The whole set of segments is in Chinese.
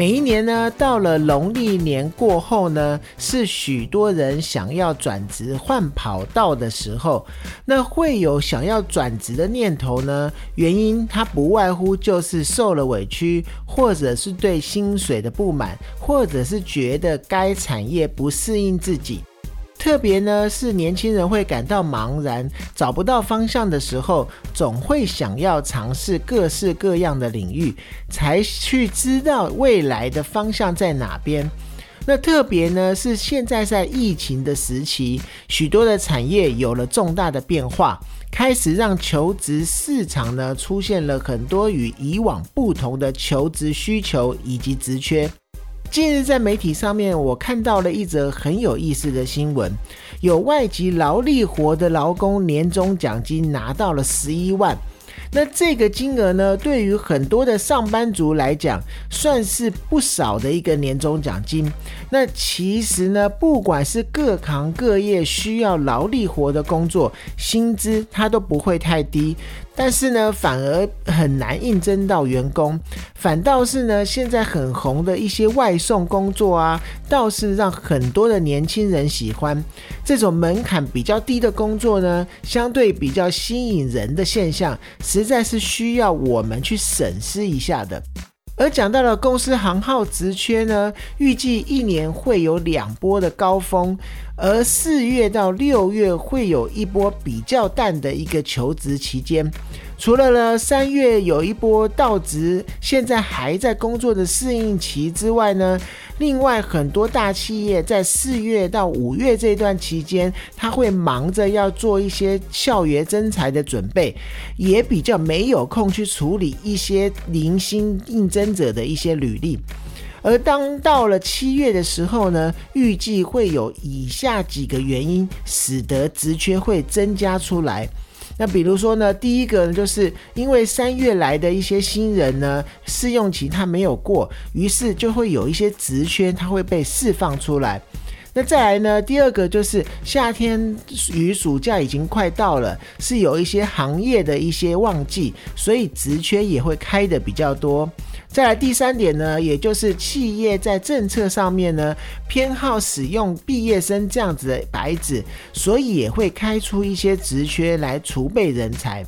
每一年呢，到了农历年过后呢，是许多人想要转职换跑道的时候。那会有想要转职的念头呢？原因它不外乎就是受了委屈，或者是对薪水的不满，或者是觉得该产业不适应自己。特别呢，是年轻人会感到茫然，找不到方向的时候，总会想要尝试各式各样的领域，才去知道未来的方向在哪边。那特别呢，是现在在疫情的时期，许多的产业有了重大的变化，开始让求职市场呢出现了很多与以往不同的求职需求以及职缺。近日在媒体上面，我看到了一则很有意思的新闻，有外籍劳力活的劳工年终奖金拿到了十一万。那这个金额呢，对于很多的上班族来讲，算是不少的一个年终奖金。那其实呢，不管是各行各业需要劳力活的工作，薪资它都不会太低。但是呢，反而很难应征到员工，反倒是呢，现在很红的一些外送工作啊，倒是让很多的年轻人喜欢。这种门槛比较低的工作呢，相对比较吸引人的现象，实在是需要我们去审视一下的。而讲到了公司行号职缺呢，预计一年会有两波的高峰，而四月到六月会有一波比较淡的一个求职期间。除了呢，三月有一波到职，现在还在工作的适应期之外呢，另外很多大企业在四月到五月这段期间，他会忙着要做一些校园征才的准备，也比较没有空去处理一些零星应征者的一些履历。而当到了七月的时候呢，预计会有以下几个原因，使得职缺会增加出来。那比如说呢，第一个呢，就是因为三月来的一些新人呢，试用期他没有过，于是就会有一些职缺，他会被释放出来。那再来呢，第二个就是夏天与暑假已经快到了，是有一些行业的一些旺季，所以职缺也会开的比较多。再来第三点呢，也就是企业在政策上面呢偏好使用毕业生这样子的白纸，所以也会开出一些职缺来储备人才。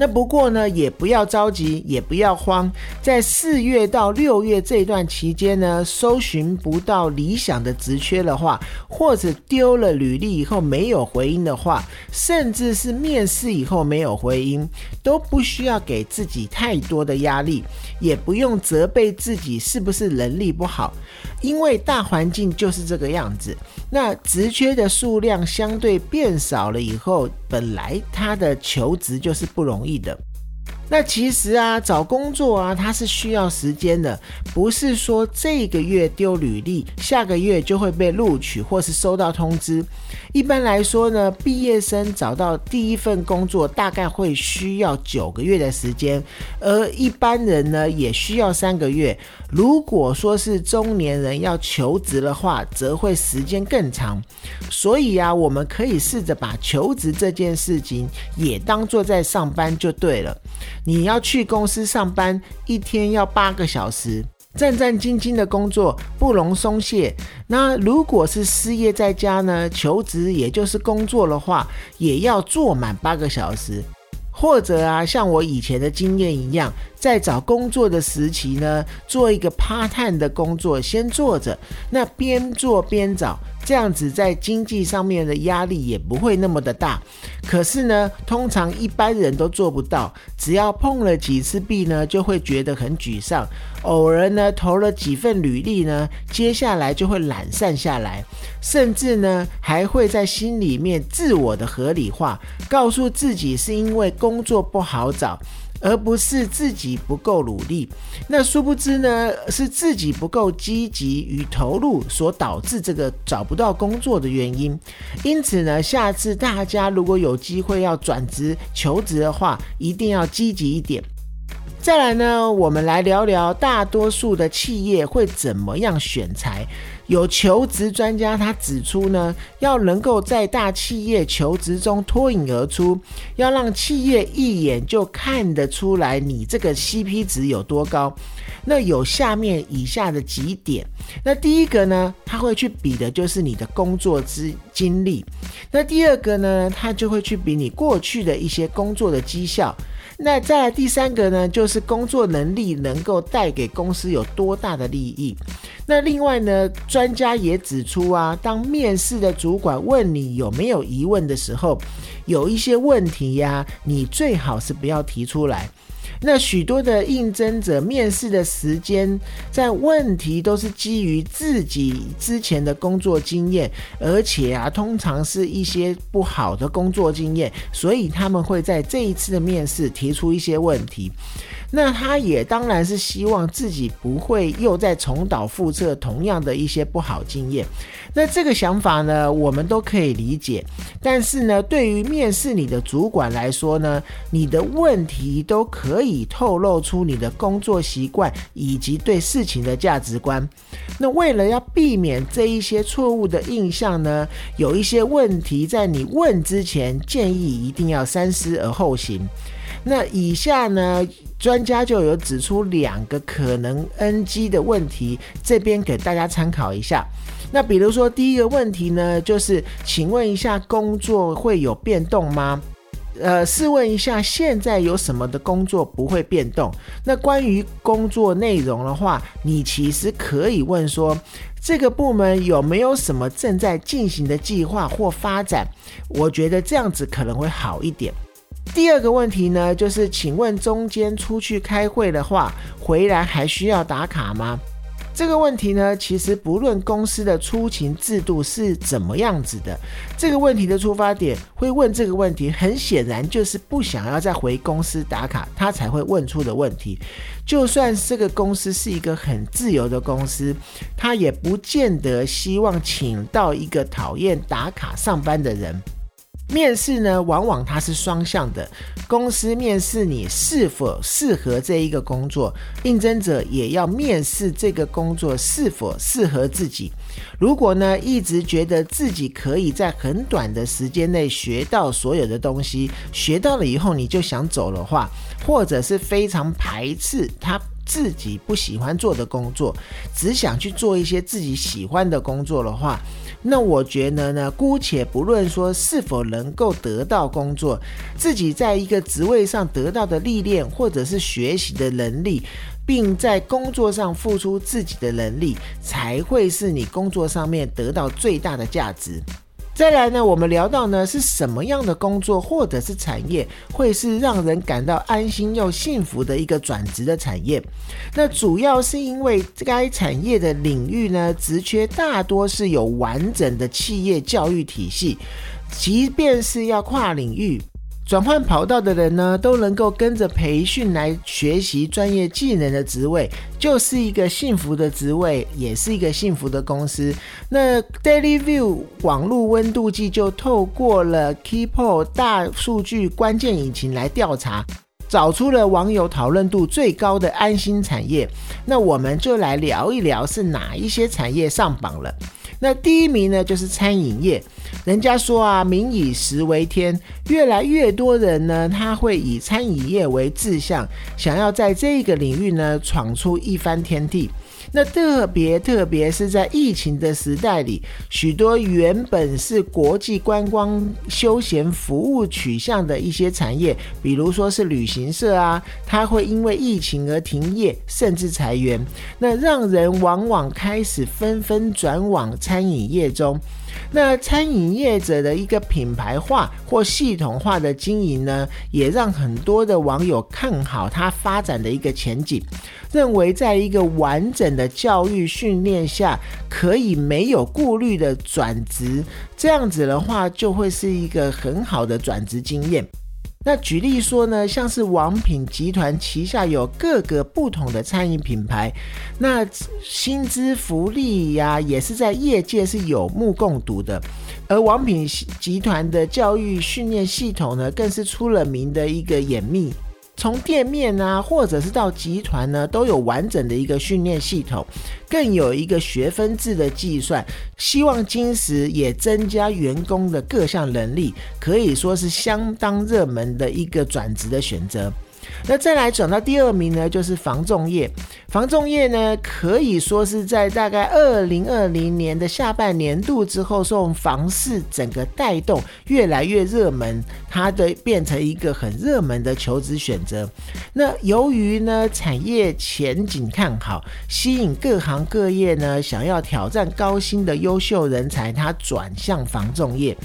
那不过呢，也不要着急，也不要慌。在四月到六月这段期间呢，搜寻不到理想的职缺的话，或者丢了履历以后没有回音的话，甚至是面试以后没有回音，都不需要给自己太多的压力，也不用责备自己是不是能力不好，因为大环境就是这个样子。那职缺的数量相对变少了以后，本来他的求职就是不容易。的，那其实啊，找工作啊，它是需要时间的，不是说这个月丢履历，下个月就会被录取或是收到通知。一般来说呢，毕业生找到第一份工作大概会需要九个月的时间，而一般人呢也需要三个月。如果说是中年人要求职的话，则会时间更长。所以啊，我们可以试着把求职这件事情也当做在上班就对了。你要去公司上班，一天要八个小时。战战兢兢的工作不容松懈。那如果是失业在家呢？求职也就是工作的话，也要做满八个小时。或者啊，像我以前的经验一样，在找工作的时期呢，做一个 part time 的工作，先做着，那边做边找。这样子在经济上面的压力也不会那么的大，可是呢，通常一般人都做不到。只要碰了几次壁呢，就会觉得很沮丧。偶尔呢，投了几份履历呢，接下来就会懒散下来，甚至呢，还会在心里面自我的合理化，告诉自己是因为工作不好找。而不是自己不够努力，那殊不知呢，是自己不够积极与投入所导致这个找不到工作的原因。因此呢，下次大家如果有机会要转职求职的话，一定要积极一点。再来呢，我们来聊聊大多数的企业会怎么样选材。有求职专家他指出呢，要能够在大企业求职中脱颖而出，要让企业一眼就看得出来你这个 CP 值有多高。那有下面以下的几点。那第一个呢，他会去比的就是你的工作之经历。那第二个呢，他就会去比你过去的一些工作的绩效。那再来第三个呢，就是工作能力能够带给公司有多大的利益。那另外呢，专家也指出啊，当面试的主管问你有没有疑问的时候，有一些问题呀，你最好是不要提出来。那许多的应征者面试的时间，在问题都是基于自己之前的工作经验，而且啊，通常是一些不好的工作经验，所以他们会在这一次的面试提出一些问题。那他也当然是希望自己不会又再重蹈覆辙同样的一些不好经验。那这个想法呢，我们都可以理解。但是呢，对于面试你的主管来说呢，你的问题都可以透露出你的工作习惯以及对事情的价值观。那为了要避免这一些错误的印象呢，有一些问题在你问之前，建议一定要三思而后行。那以下呢？专家就有指出两个可能 NG 的问题，这边给大家参考一下。那比如说第一个问题呢，就是请问一下，工作会有变动吗？呃，试问一下，现在有什么的工作不会变动？那关于工作内容的话，你其实可以问说，这个部门有没有什么正在进行的计划或发展？我觉得这样子可能会好一点。第二个问题呢，就是请问中间出去开会的话，回来还需要打卡吗？这个问题呢，其实不论公司的出勤制度是怎么样子的，这个问题的出发点会问这个问题，很显然就是不想要再回公司打卡，他才会问出的问题。就算这个公司是一个很自由的公司，他也不见得希望请到一个讨厌打卡上班的人。面试呢，往往它是双向的。公司面试你是否适合这一个工作，应征者也要面试这个工作是否适合自己。如果呢，一直觉得自己可以在很短的时间内学到所有的东西，学到了以后你就想走的话，或者是非常排斥他。自己不喜欢做的工作，只想去做一些自己喜欢的工作的话，那我觉得呢，姑且不论说是否能够得到工作，自己在一个职位上得到的历练或者是学习的能力，并在工作上付出自己的能力，才会是你工作上面得到最大的价值。再来呢，我们聊到呢是什么样的工作或者是产业会是让人感到安心又幸福的一个转职的产业？那主要是因为该产业的领域呢，职缺大多是有完整的企业教育体系，即便是要跨领域。转换跑道的人呢，都能够跟着培训来学习专业技能的职位，就是一个幸福的职位，也是一个幸福的公司。那 Daily View 网络温度计就透过了 Keepo 大数据关键引擎来调查，找出了网友讨论度最高的安心产业。那我们就来聊一聊，是哪一些产业上榜了。那第一名呢，就是餐饮业。人家说啊，民以食为天，越来越多人呢，他会以餐饮业为志向，想要在这个领域呢，闯出一番天地。那特别特别是在疫情的时代里，许多原本是国际观光休闲服务取向的一些产业，比如说是旅行社啊，它会因为疫情而停业，甚至裁员。那让人往往开始纷纷转往餐饮业中。那餐饮业者的一个品牌化或系统化的经营呢，也让很多的网友看好它发展的一个前景，认为在一个完整的教育训练下，可以没有顾虑的转职，这样子的话就会是一个很好的转职经验。那举例说呢，像是王品集团旗下有各个不同的餐饮品牌，那薪资福利呀，也是在业界是有目共睹的。而王品集团的教育训练系统呢，更是出了名的一个严密。从店面啊，或者是到集团呢，都有完整的一个训练系统，更有一个学分制的计算。希望金石也增加员工的各项能力，可以说是相当热门的一个转职的选择。那再来转到第二名呢，就是防重业。防重业呢，可以说是在大概二零二零年的下半年度之后，受房市整个带动，越来越热门，它的变成一个很热门的求职选择。那由于呢产业前景看好，吸引各行各业呢想要挑战高薪的优秀人才，他转向防重业。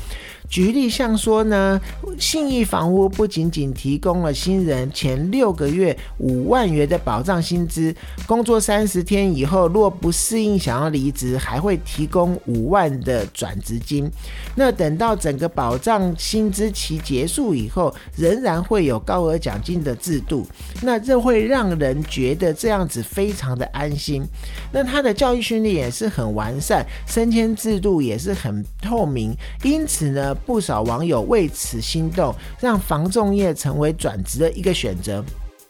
举例像说呢，信义房屋不仅仅提供了新人前六个月五万元的保障薪资，工作三十天以后若不适应想要离职，还会提供五万的转职金。那等到整个保障薪资期结束以后，仍然会有高额奖金的制度。那这会让人觉得这样子非常的安心。那他的教育训练也是很完善，升迁制度也是很透明，因此呢。不少网友为此心动，让防重业成为转职的一个选择。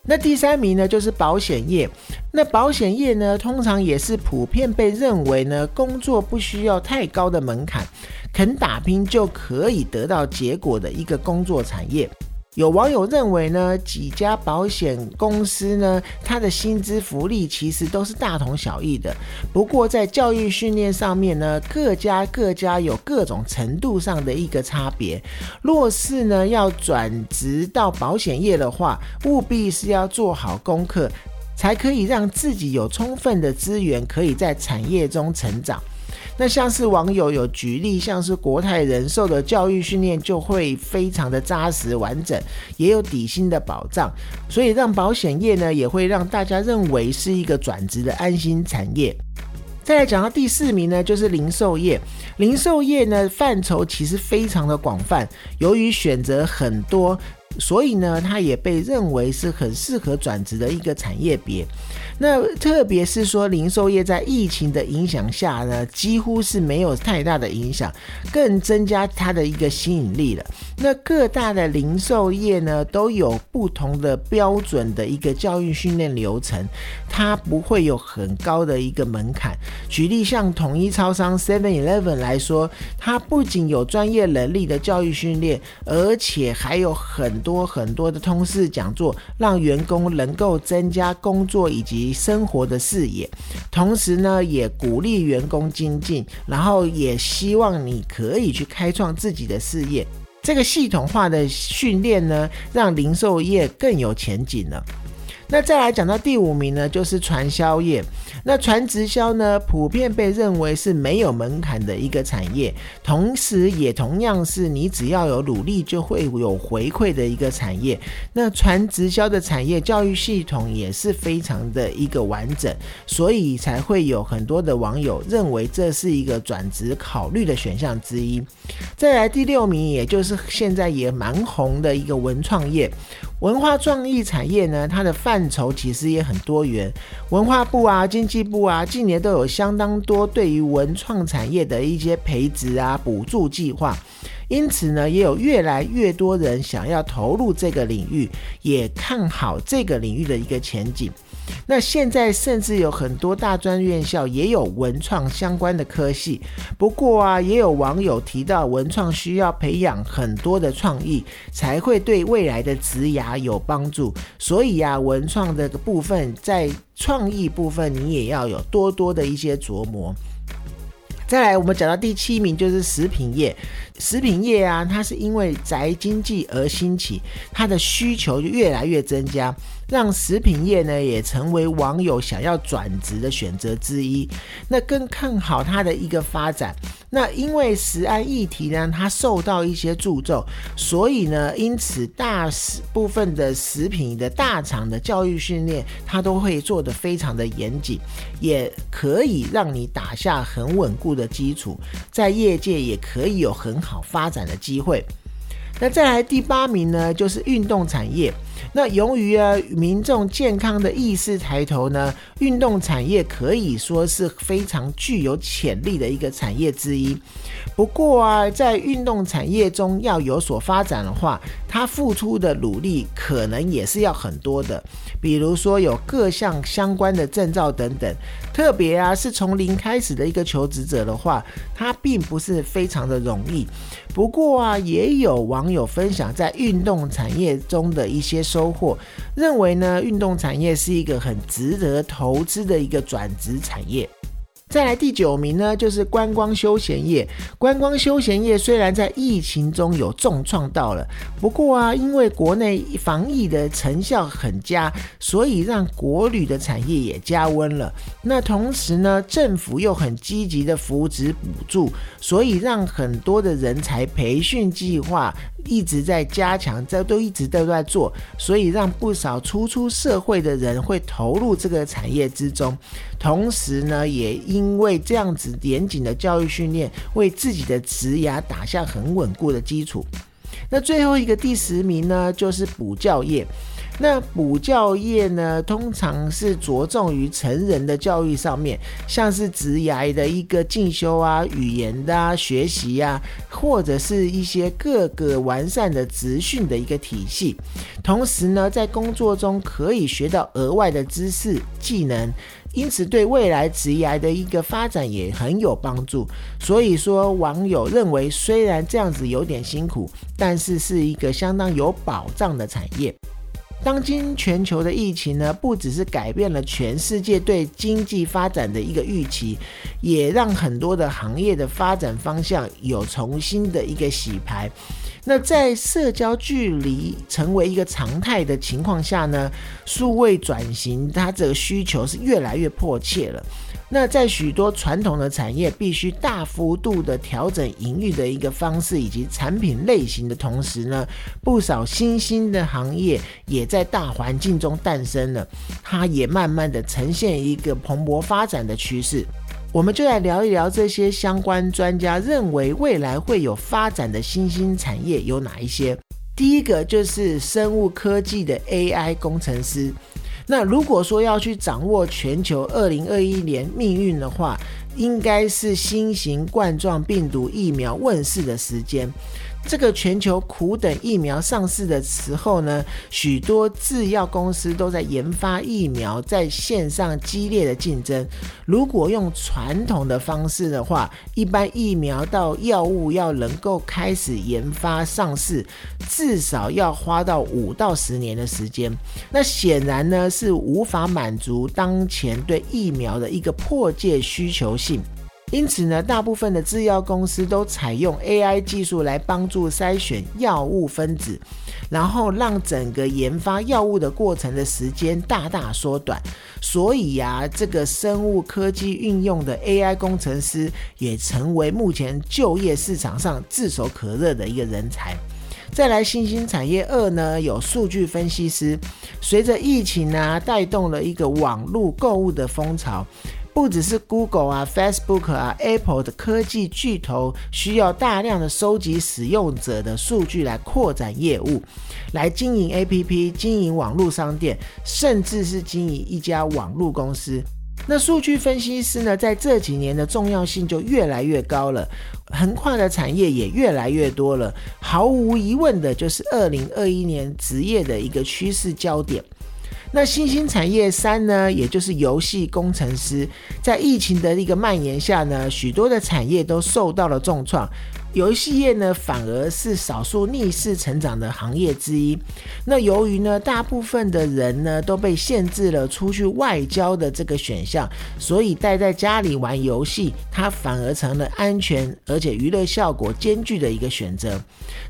那第三名呢，就是保险业。那保险业呢，通常也是普遍被认为呢，工作不需要太高的门槛，肯打拼就可以得到结果的一个工作产业。有网友认为呢，几家保险公司呢，它的薪资福利其实都是大同小异的。不过在教育训练上面呢，各家各家有各种程度上的一个差别。若是呢要转职到保险业的话，务必是要做好功课，才可以让自己有充分的资源，可以在产业中成长。那像是网友有举例，像是国泰人寿的教育训练就会非常的扎实完整，也有底薪的保障，所以让保险业呢也会让大家认为是一个转职的安心产业。再来讲到第四名呢，就是零售业。零售业呢范畴其实非常的广泛，由于选择很多。所以呢，它也被认为是很适合转职的一个产业别。那特别是说，零售业在疫情的影响下呢，几乎是没有太大的影响，更增加它的一个吸引力了。那各大的零售业呢，都有不同的标准的一个教育训练流程，它不会有很高的一个门槛。举例像统一超商 Seven Eleven 来说，它不仅有专业能力的教育训练，而且还有很多很多的通识讲座，让员工能够增加工作以及生活的视野，同时呢，也鼓励员工精进，然后也希望你可以去开创自己的事业。这个系统化的训练呢，让零售业更有前景了。那再来讲到第五名呢，就是传销业。那传直销呢，普遍被认为是没有门槛的一个产业，同时也同样是你只要有努力就会有回馈的一个产业。那传直销的产业教育系统也是非常的一个完整，所以才会有很多的网友认为这是一个转职考虑的选项之一。再来第六名，也就是现在也蛮红的一个文创业。文化创意产业呢，它的范畴其实也很多元。文化部啊、经济部啊，近年都有相当多对于文创产业的一些培植啊、补助计划。因此呢，也有越来越多人想要投入这个领域，也看好这个领域的一个前景。那现在甚至有很多大专院校也有文创相关的科系。不过啊，也有网友提到，文创需要培养很多的创意，才会对未来的职涯有帮助。所以啊，文创这个部分在创意部分，你也要有多多的一些琢磨。再来，我们讲到第七名就是食品业。食品业啊，它是因为宅经济而兴起，它的需求就越来越增加。让食品业呢也成为网友想要转职的选择之一。那更看好它的一个发展。那因为食安议题呢，它受到一些注重，所以呢，因此大部分的食品的大厂的教育训练，它都会做得非常的严谨，也可以让你打下很稳固的基础，在业界也可以有很好发展的机会。那再来第八名呢，就是运动产业。那由于啊民众健康的意识抬头呢，运动产业可以说是非常具有潜力的一个产业之一。不过啊，在运动产业中要有所发展的话，他付出的努力可能也是要很多的，比如说有各项相关的证照等等。特别啊，是从零开始的一个求职者的话，他并不是非常的容易。不过啊，也有网友分享在运动产业中的一些收获，认为呢，运动产业是一个很值得投资的一个转职产业。再来第九名呢，就是观光休闲业。观光休闲业虽然在疫情中有重创到了，不过啊，因为国内防疫的成效很佳，所以让国旅的产业也加温了。那同时呢，政府又很积极的扶植补助，所以让很多的人才培训计划。一直在加强，这都一直都在做，所以让不少初出社会的人会投入这个产业之中。同时呢，也因为这样子严谨的教育训练，为自己的职涯打下很稳固的基础。那最后一个第十名呢，就是补教业。那补教业呢，通常是着重于成人的教育上面，像是职涯的一个进修啊、语言的啊、学习呀，或者是一些各个完善的职训的一个体系。同时呢，在工作中可以学到额外的知识技能，因此对未来职涯的一个发展也很有帮助。所以说，网友认为虽然这样子有点辛苦，但是是一个相当有保障的产业。当今全球的疫情呢，不只是改变了全世界对经济发展的一个预期，也让很多的行业的发展方向有重新的一个洗牌。那在社交距离成为一个常态的情况下呢，数位转型它这个需求是越来越迫切了。那在许多传统的产业必须大幅度的调整营运的一个方式以及产品类型的同时呢，不少新兴的行业也在大环境中诞生了，它也慢慢的呈现一个蓬勃发展的趋势。我们就来聊一聊这些相关专家认为未来会有发展的新兴产业有哪一些。第一个就是生物科技的 AI 工程师。那如果说要去掌握全球二零二一年命运的话，应该是新型冠状病毒疫苗问世的时间。这个全球苦等疫苗上市的时候呢，许多制药公司都在研发疫苗，在线上激烈的竞争。如果用传统的方式的话，一般疫苗到药物要能够开始研发上市，至少要花到五到十年的时间。那显然呢，是无法满足当前对疫苗的一个迫切需求性。因此呢，大部分的制药公司都采用 AI 技术来帮助筛选药物分子，然后让整个研发药物的过程的时间大大缩短。所以呀，这个生物科技运用的 AI 工程师也成为目前就业市场上炙手可热的一个人才。再来，新兴产业二呢，有数据分析师。随着疫情呢，带动了一个网络购物的风潮。不只是 Google 啊、Facebook 啊、Apple 的科技巨头需要大量的收集使用者的数据来扩展业务，来经营 APP、经营网络商店，甚至是经营一家网络公司。那数据分析师呢，在这几年的重要性就越来越高了，横跨的产业也越来越多了。毫无疑问的，就是二零二一年职业的一个趋势焦点。那新兴产业三呢，也就是游戏工程师，在疫情的一个蔓延下呢，许多的产业都受到了重创。游戏业呢，反而是少数逆势成长的行业之一。那由于呢，大部分的人呢都被限制了出去外交的这个选项，所以待在家里玩游戏，它反而成了安全而且娱乐效果兼具的一个选择。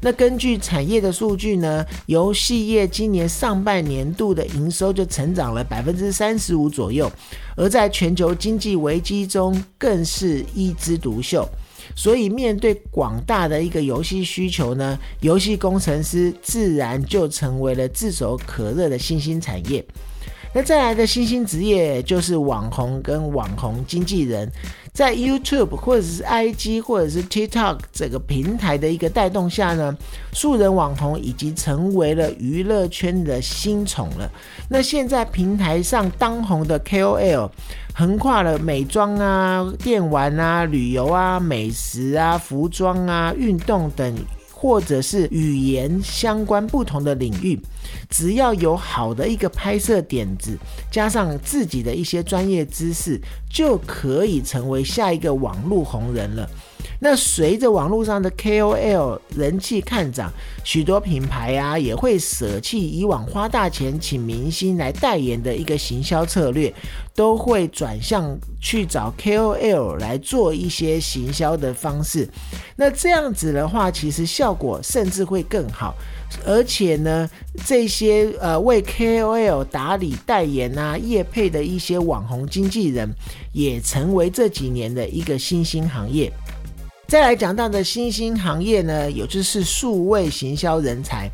那根据产业的数据呢，游戏业今年上半年度的营收就成长了百分之三十五左右，而在全球经济危机中更是一枝独秀。所以，面对广大的一个游戏需求呢，游戏工程师自然就成为了炙手可热的新兴产业。那再来的新兴职业就是网红跟网红经纪人。在 YouTube 或者是 IG 或者是 TikTok 这个平台的一个带动下呢，素人网红已经成为了娱乐圈的新宠了。那现在平台上当红的 KOL，横跨了美妆啊、电玩啊、旅游啊、美食啊、服装啊、运动等。或者是语言相关不同的领域，只要有好的一个拍摄点子，加上自己的一些专业知识，就可以成为下一个网络红人了。那随着网络上的 KOL 人气看涨，许多品牌啊也会舍弃以往花大钱请明星来代言的一个行销策略，都会转向去找 KOL 来做一些行销的方式。那这样子的话，其实效果甚至会更好。而且呢，这些呃为 KOL 打理代言啊、业配的一些网红经纪人，也成为这几年的一个新兴行业。再来讲到的新兴行业呢，有就是数位行销人才。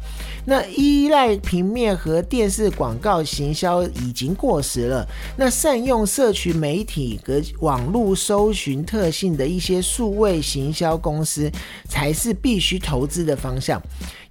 那依赖平面和电视广告行销已经过时了。那善用社群媒体和网络搜寻特性的一些数位行销公司，才是必须投资的方向。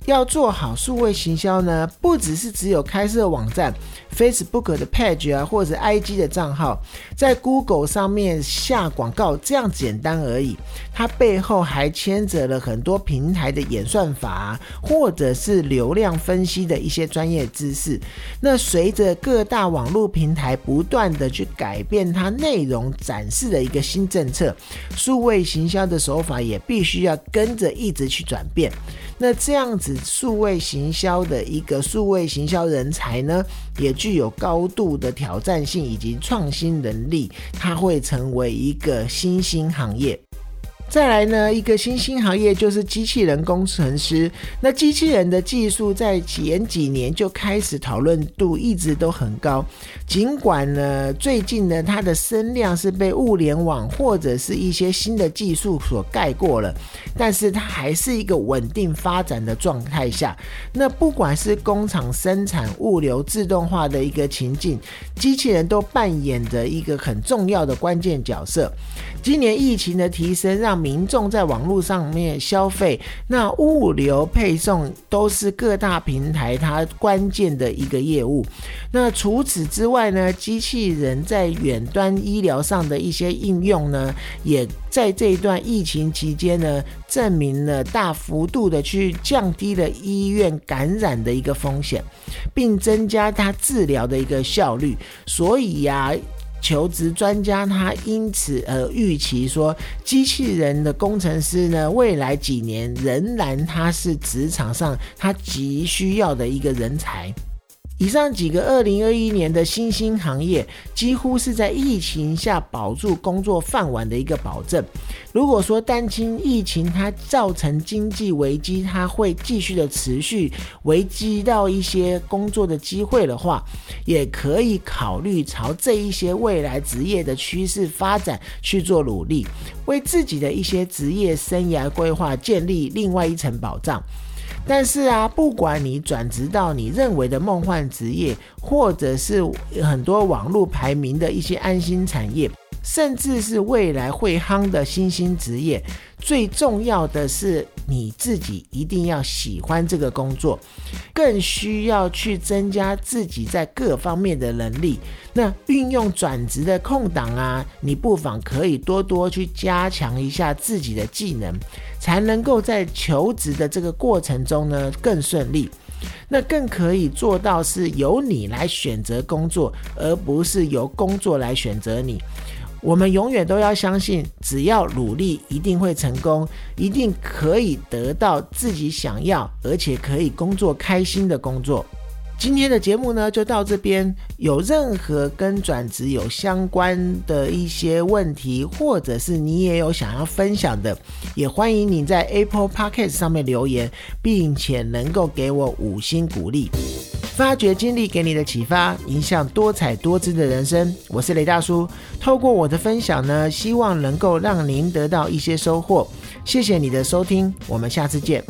要做好数位行销呢，不只是只有开设网站、Facebook 的 page 啊，或者 IG 的账号，在 Google 上面下广告这样简单而已。它背后还牵扯了很多平台的演算法，或者是流量分析的一些专业知识。那随着各大网络平台不断的去改变它内容展示的一个新政策，数位行销的手法也必须要跟着一直去转变。那这样子，数位行销的一个数位行销人才呢，也具有高度的挑战性以及创新能力，它会成为一个新兴行业。再来呢，一个新兴行业就是机器人工程师。那机器人的技术在前几年就开始讨论度一直都很高，尽管呢最近呢它的声量是被物联网或者是一些新的技术所盖过了，但是它还是一个稳定发展的状态下。那不管是工厂生产、物流自动化的一个情境，机器人都扮演着一个很重要的关键角色。今年疫情的提升让民众在网络上面消费，那物流配送都是各大平台它关键的一个业务。那除此之外呢，机器人在远端医疗上的一些应用呢，也在这一段疫情期间呢，证明了大幅度的去降低了医院感染的一个风险，并增加它治疗的一个效率。所以呀。求职专家他因此而预期说，机器人的工程师呢，未来几年仍然他是职场上他急需要的一个人才。以上几个二零二一年的新兴行业，几乎是在疫情下保住工作饭碗的一个保证。如果说担心疫情它造成经济危机，它会继续的持续危机到一些工作的机会的话，也可以考虑朝这一些未来职业的趋势发展去做努力，为自己的一些职业生涯规划建立另外一层保障。但是啊，不管你转职到你认为的梦幻职业，或者是很多网络排名的一些安心产业。甚至是未来会夯的新兴职业，最重要的是你自己一定要喜欢这个工作，更需要去增加自己在各方面的能力。那运用转职的空档啊，你不妨可以多多去加强一下自己的技能，才能够在求职的这个过程中呢更顺利。那更可以做到是由你来选择工作，而不是由工作来选择你。我们永远都要相信，只要努力，一定会成功，一定可以得到自己想要，而且可以工作开心的工作。今天的节目呢，就到这边。有任何跟转职有相关的一些问题，或者是你也有想要分享的，也欢迎你在 Apple Podcast 上面留言，并且能够给我五星鼓励。发掘经历给你的启发，影响多彩多姿的人生。我是雷大叔，透过我的分享呢，希望能够让您得到一些收获。谢谢你的收听，我们下次见。